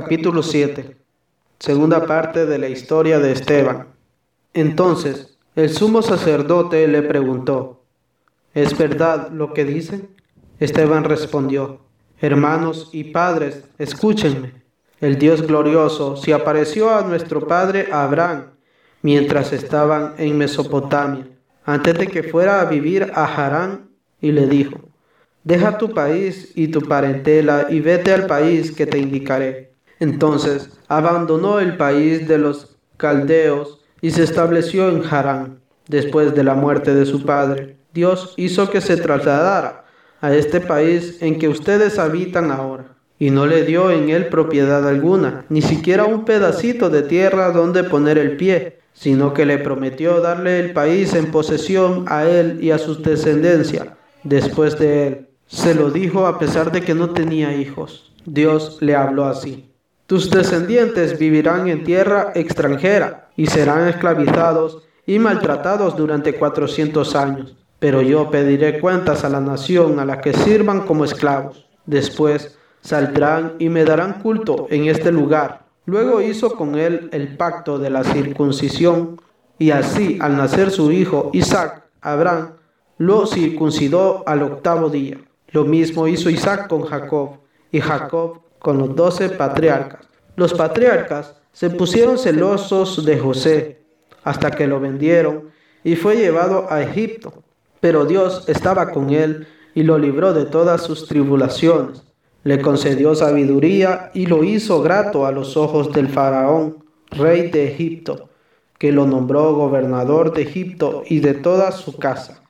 capítulo 7, segunda parte de la historia de Esteban. Entonces el sumo sacerdote le preguntó, ¿es verdad lo que dicen? Esteban respondió, hermanos y padres, escúchenme. El Dios glorioso se apareció a nuestro padre Abraham mientras estaban en Mesopotamia, antes de que fuera a vivir a Harán, y le dijo, Deja tu país y tu parentela y vete al país que te indicaré. Entonces abandonó el país de los caldeos y se estableció en Harán. Después de la muerte de su padre, Dios hizo que se trasladara a este país en que ustedes habitan ahora, y no le dio en él propiedad alguna, ni siquiera un pedacito de tierra donde poner el pie, sino que le prometió darle el país en posesión a él y a su descendencia después de él se lo dijo a pesar de que no tenía hijos. Dios le habló así. Tus descendientes vivirán en tierra extranjera y serán esclavizados y maltratados durante cuatrocientos años. Pero yo pediré cuentas a la nación a la que sirvan como esclavos. Después saldrán y me darán culto en este lugar. Luego hizo con él el pacto de la circuncisión y así al nacer su hijo Isaac, Abraham, lo circuncidó al octavo día. Lo mismo hizo Isaac con Jacob y Jacob con los doce patriarcas. Los patriarcas se pusieron celosos de José hasta que lo vendieron y fue llevado a Egipto. Pero Dios estaba con él y lo libró de todas sus tribulaciones. Le concedió sabiduría y lo hizo grato a los ojos del faraón, rey de Egipto, que lo nombró gobernador de Egipto y de toda su casa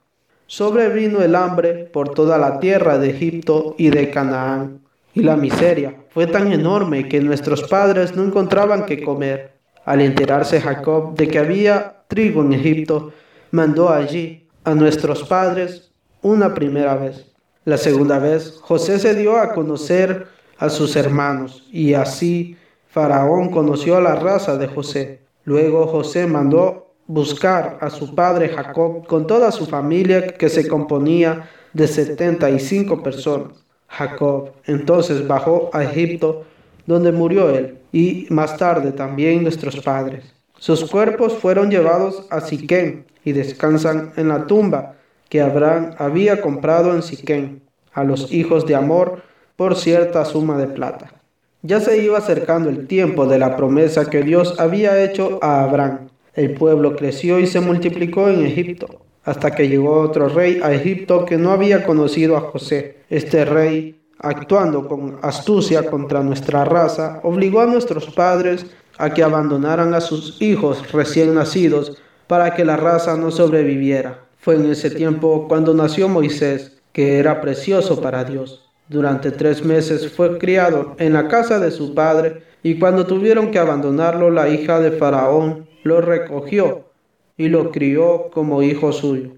sobrevino el hambre por toda la tierra de Egipto y de Canaán, y la miseria fue tan enorme que nuestros padres no encontraban qué comer. Al enterarse Jacob de que había trigo en Egipto, mandó allí a nuestros padres una primera vez. La segunda vez, José se dio a conocer a sus hermanos, y así Faraón conoció a la raza de José. Luego José mandó buscar a su padre Jacob con toda su familia que se componía de 75 personas. Jacob entonces bajó a Egipto, donde murió él, y más tarde también nuestros padres. Sus cuerpos fueron llevados a Siquén y descansan en la tumba que Abraham había comprado en Siquén a los hijos de Amor por cierta suma de plata. Ya se iba acercando el tiempo de la promesa que Dios había hecho a Abraham el pueblo creció y se multiplicó en Egipto, hasta que llegó otro rey a Egipto que no había conocido a José. Este rey, actuando con astucia contra nuestra raza, obligó a nuestros padres a que abandonaran a sus hijos recién nacidos para que la raza no sobreviviera. Fue en ese tiempo cuando nació Moisés, que era precioso para Dios. Durante tres meses fue criado en la casa de su padre y cuando tuvieron que abandonarlo, la hija de Faraón lo recogió y lo crió como hijo suyo.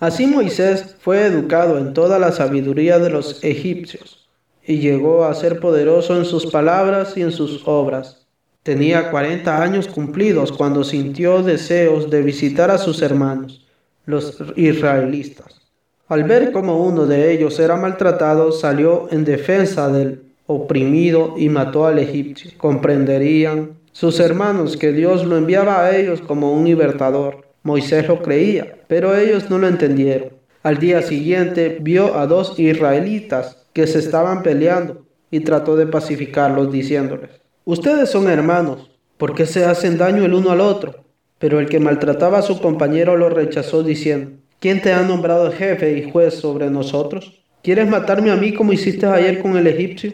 Así Moisés fue educado en toda la sabiduría de los egipcios y llegó a ser poderoso en sus palabras y en sus obras. Tenía cuarenta años cumplidos cuando sintió deseos de visitar a sus hermanos, los israelitas. Al ver cómo uno de ellos era maltratado, salió en defensa del oprimido y mató al egipcio. Comprenderían sus hermanos que Dios lo enviaba a ellos como un libertador. Moisés lo creía, pero ellos no lo entendieron. Al día siguiente vio a dos israelitas que se estaban peleando y trató de pacificarlos diciéndoles, ustedes son hermanos, ¿por qué se hacen daño el uno al otro? Pero el que maltrataba a su compañero lo rechazó diciendo, ¿quién te ha nombrado jefe y juez sobre nosotros? ¿Quieres matarme a mí como hiciste ayer con el egipcio?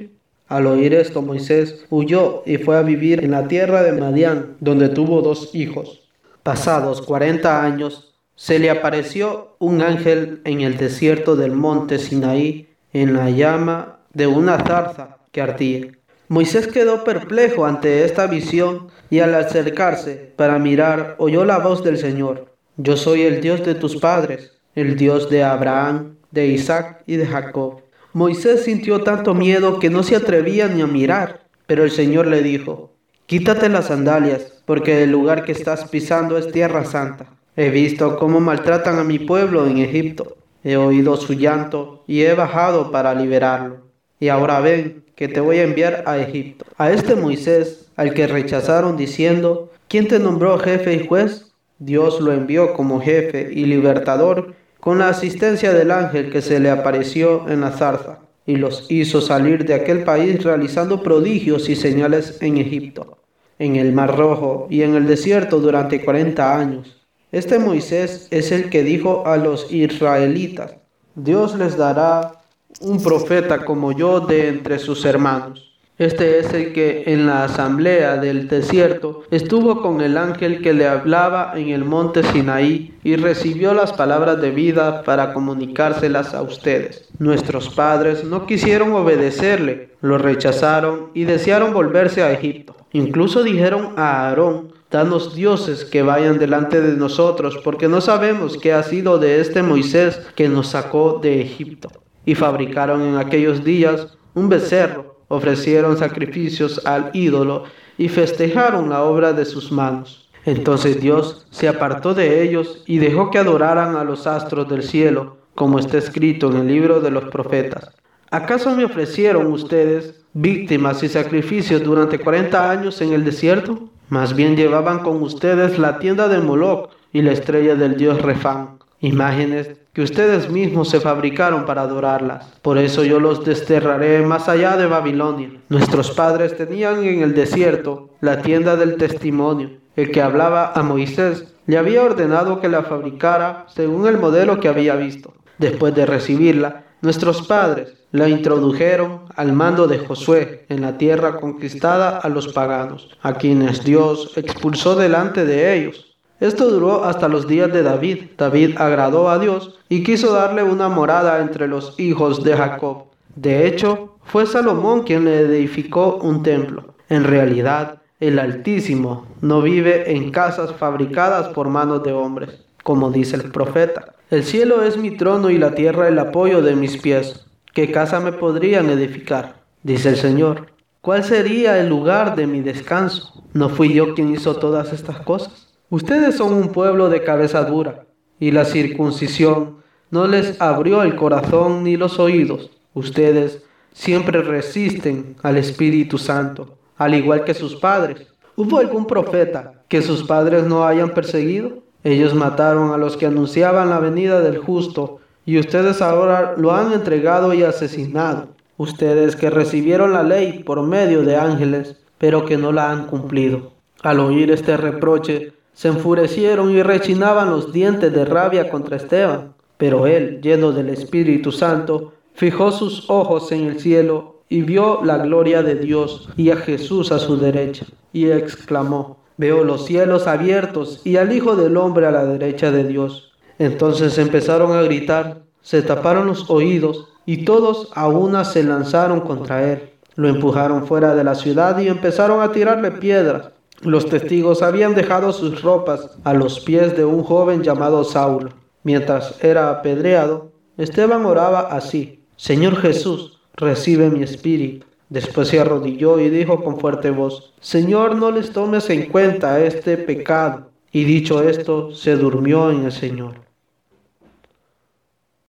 Al oír esto, Moisés huyó y fue a vivir en la tierra de Madián, donde tuvo dos hijos. Pasados cuarenta años, se le apareció un ángel en el desierto del monte Sinaí, en la llama de una zarza que ardía. Moisés quedó perplejo ante esta visión y al acercarse para mirar oyó la voz del Señor. Yo soy el Dios de tus padres, el Dios de Abraham, de Isaac y de Jacob. Moisés sintió tanto miedo que no se atrevía ni a mirar, pero el Señor le dijo, Quítate las sandalias, porque el lugar que estás pisando es tierra santa. He visto cómo maltratan a mi pueblo en Egipto. He oído su llanto y he bajado para liberarlo. Y ahora ven, que te voy a enviar a Egipto. A este Moisés, al que rechazaron diciendo, ¿quién te nombró jefe y juez? Dios lo envió como jefe y libertador con la asistencia del ángel que se le apareció en la zarza y los hizo salir de aquel país realizando prodigios y señales en Egipto, en el Mar Rojo y en el desierto durante cuarenta años. Este Moisés es el que dijo a los israelitas, Dios les dará un profeta como yo de entre sus hermanos. Este es el que en la asamblea del desierto estuvo con el ángel que le hablaba en el monte Sinaí y recibió las palabras de vida para comunicárselas a ustedes. Nuestros padres no quisieron obedecerle, lo rechazaron y desearon volverse a Egipto. Incluso dijeron a Aarón, danos dioses que vayan delante de nosotros, porque no sabemos qué ha sido de este Moisés que nos sacó de Egipto. Y fabricaron en aquellos días un becerro ofrecieron sacrificios al ídolo y festejaron la obra de sus manos. Entonces Dios se apartó de ellos y dejó que adoraran a los astros del cielo, como está escrito en el libro de los profetas. ¿Acaso me ofrecieron ustedes víctimas y sacrificios durante cuarenta años en el desierto? Más bien llevaban con ustedes la tienda de Moloch y la estrella del dios Refán imágenes que ustedes mismos se fabricaron para adorarlas. Por eso yo los desterraré más allá de Babilonia. Nuestros padres tenían en el desierto la tienda del testimonio. El que hablaba a Moisés le había ordenado que la fabricara según el modelo que había visto. Después de recibirla, nuestros padres la introdujeron al mando de Josué en la tierra conquistada a los paganos, a quienes Dios expulsó delante de ellos esto duró hasta los días de David. David agradó a Dios y quiso darle una morada entre los hijos de Jacob. De hecho, fue Salomón quien le edificó un templo. En realidad, el Altísimo no vive en casas fabricadas por manos de hombres, como dice el profeta. El cielo es mi trono y la tierra el apoyo de mis pies. ¿Qué casa me podrían edificar? Dice el Señor. ¿Cuál sería el lugar de mi descanso? ¿No fui yo quien hizo todas estas cosas? Ustedes son un pueblo de cabeza dura, y la circuncisión no les abrió el corazón ni los oídos. Ustedes siempre resisten al Espíritu Santo, al igual que sus padres. ¿Hubo algún profeta que sus padres no hayan perseguido? Ellos mataron a los que anunciaban la venida del justo, y ustedes ahora lo han entregado y asesinado. Ustedes que recibieron la ley por medio de ángeles, pero que no la han cumplido. Al oír este reproche, se enfurecieron y rechinaban los dientes de rabia contra Esteban. Pero él, lleno del Espíritu Santo, fijó sus ojos en el cielo y vio la gloria de Dios y a Jesús a su derecha, y exclamó, Veo los cielos abiertos y al Hijo del Hombre a la derecha de Dios. Entonces empezaron a gritar, se taparon los oídos y todos a una se lanzaron contra él. Lo empujaron fuera de la ciudad y empezaron a tirarle piedras. Los testigos habían dejado sus ropas a los pies de un joven llamado Saulo. Mientras era apedreado, Esteban oraba así, Señor Jesús, recibe mi espíritu. Después se arrodilló y dijo con fuerte voz, Señor, no les tomes en cuenta este pecado. Y dicho esto, se durmió en el Señor.